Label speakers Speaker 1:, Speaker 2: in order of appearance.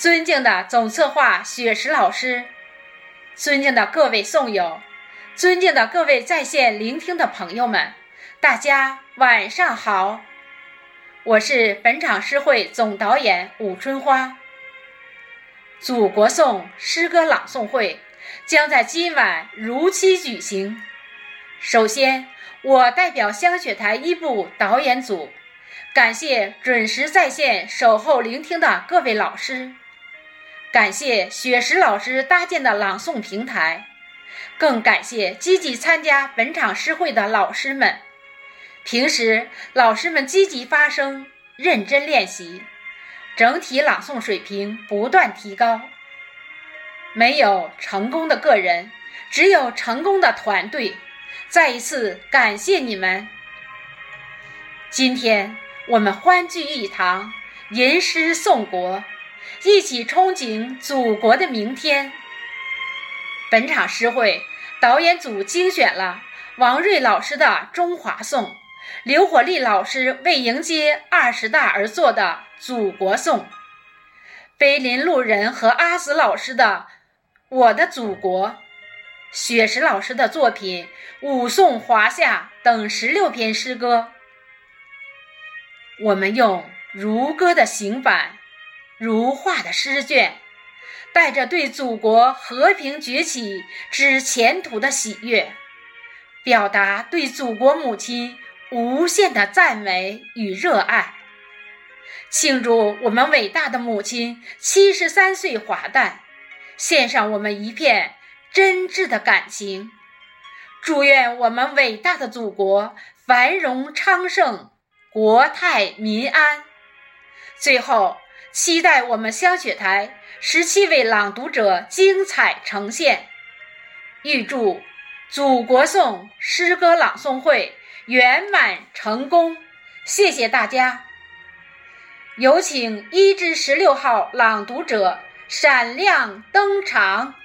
Speaker 1: 尊敬的总策划雪石老师，尊敬的各位诵友，尊敬的各位在线聆听的朋友们，大家晚上好！我是本场诗会总导演武春花。祖国颂诗歌朗诵会将在今晚如期举行。首先，我代表香雪台一部导演组，感谢准时在线守候聆听的各位老师，感谢雪石老师搭建的朗诵平台，更感谢积极参加本场诗会的老师们。平时，老师们积极发声，认真练习，整体朗诵水平不断提高。没有成功的个人，只有成功的团队。再一次感谢你们！今天我们欢聚一堂，吟诗颂国，一起憧憬祖国的明天。本场诗会导演组精选了王瑞老师的《中华颂》，刘火丽老师为迎接二十大而作的《祖国颂》，碑林路人和阿紫老师的《我的祖国》。雪石老师的作品《武颂华夏》等十六篇诗歌，我们用如歌的行板、如画的诗卷，带着对祖国和平崛起之前途的喜悦，表达对祖国母亲无限的赞美与热爱，庆祝我们伟大的母亲七十三岁华诞，献上我们一片。真挚的感情，祝愿我们伟大的祖国繁荣昌盛，国泰民安。最后，期待我们香雪台十七位朗读者精彩呈现。预祝《祖国颂》诗歌朗诵会圆满成功。谢谢大家。有请一至十六号朗读者闪亮登场。